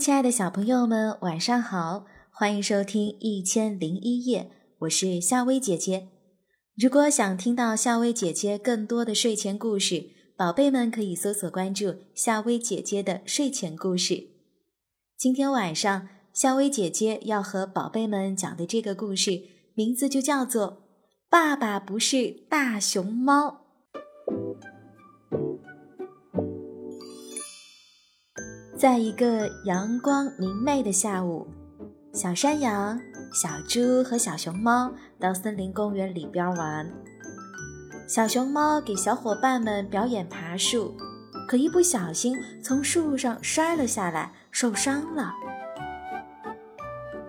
亲爱的小朋友们，晚上好！欢迎收听《一千零一夜》，我是夏薇姐姐。如果想听到夏薇姐姐更多的睡前故事，宝贝们可以搜索关注夏薇姐姐的睡前故事。今天晚上，夏薇姐姐要和宝贝们讲的这个故事，名字就叫做《爸爸不是大熊猫》。在一个阳光明媚的下午，小山羊、小猪和小熊猫到森林公园里边玩。小熊猫给小伙伴们表演爬树，可一不小心从树上摔了下来，受伤了。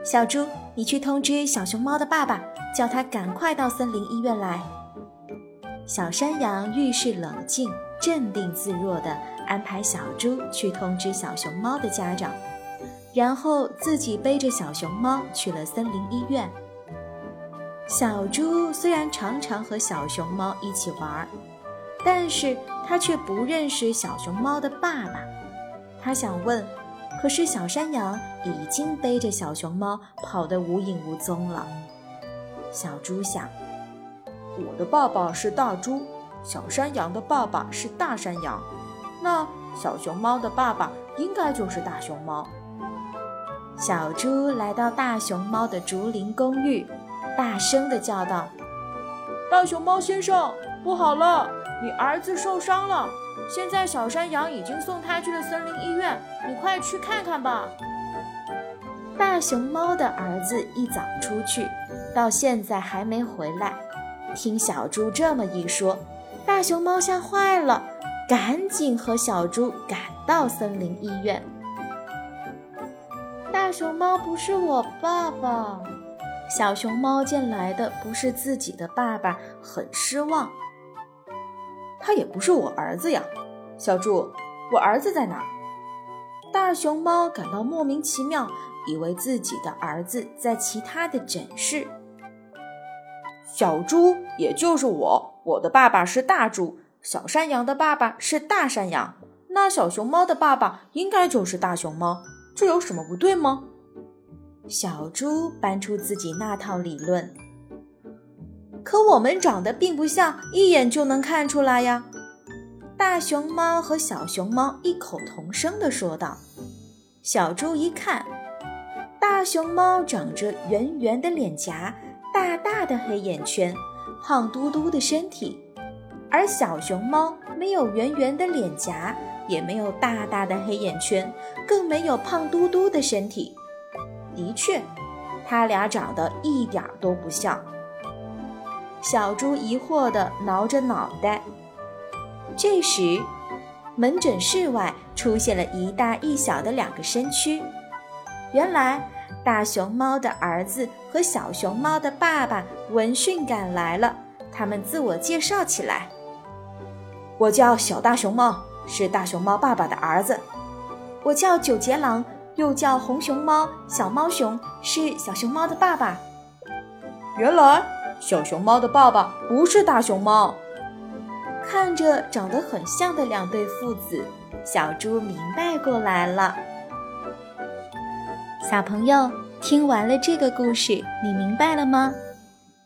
小猪，你去通知小熊猫的爸爸，叫他赶快到森林医院来。小山羊遇事冷静、镇定自若的。安排小猪去通知小熊猫的家长，然后自己背着小熊猫去了森林医院。小猪虽然常常和小熊猫一起玩，但是他却不认识小熊猫的爸爸。他想问，可是小山羊已经背着小熊猫跑得无影无踪了。小猪想，我的爸爸是大猪，小山羊的爸爸是大山羊。那小熊猫的爸爸应该就是大熊猫。小猪来到大熊猫的竹林公寓，大声地叫道：“大熊猫先生，不好了，你儿子受伤了！现在小山羊已经送他去了森林医院，你快去看看吧。”大熊猫的儿子一早出去，到现在还没回来。听小猪这么一说，大熊猫吓坏了。赶紧和小猪赶到森林医院。大熊猫不是我爸爸。小熊猫见来的不是自己的爸爸，很失望。他也不是我儿子呀，小猪，我儿子在哪？大熊猫感到莫名其妙，以为自己的儿子在其他的诊室。小猪，也就是我，我的爸爸是大猪。小山羊的爸爸是大山羊，那小熊猫的爸爸应该就是大熊猫，这有什么不对吗？小猪搬出自己那套理论，可我们长得并不像，一眼就能看出来呀。大熊猫和小熊猫异口同声地说道。小猪一看，大熊猫长着圆圆的脸颊，大大的黑眼圈，胖嘟嘟的身体。而小熊猫没有圆圆的脸颊，也没有大大的黑眼圈，更没有胖嘟嘟的身体。的确，它俩长得一点都不像。小猪疑惑地挠着脑袋。这时，门诊室外出现了一大一小的两个身躯。原来，大熊猫的儿子和小熊猫的爸爸闻讯赶来了。他们自我介绍起来。我叫小大熊猫，是大熊猫爸爸的儿子。我叫九节狼，又叫红熊猫、小猫熊，是小熊猫的爸爸。原来小熊猫的爸爸不是大熊猫。看着长得很像的两对父子，小猪明白过来了。小朋友，听完了这个故事，你明白了吗？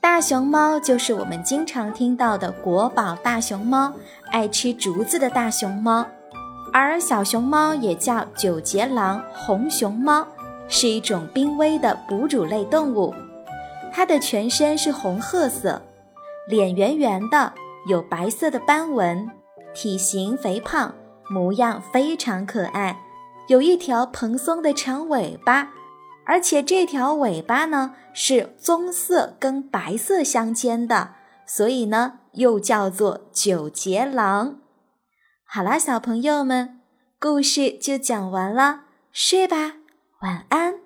大熊猫就是我们经常听到的国宝大熊猫，爱吃竹子的大熊猫。而小熊猫也叫九节狼、红熊猫，是一种濒危的哺乳类动物。它的全身是红褐色，脸圆圆的，有白色的斑纹，体型肥胖，模样非常可爱，有一条蓬松的长尾巴。而且这条尾巴呢是棕色跟白色相间的，所以呢又叫做九节狼。好啦，小朋友们，故事就讲完了，睡吧，晚安。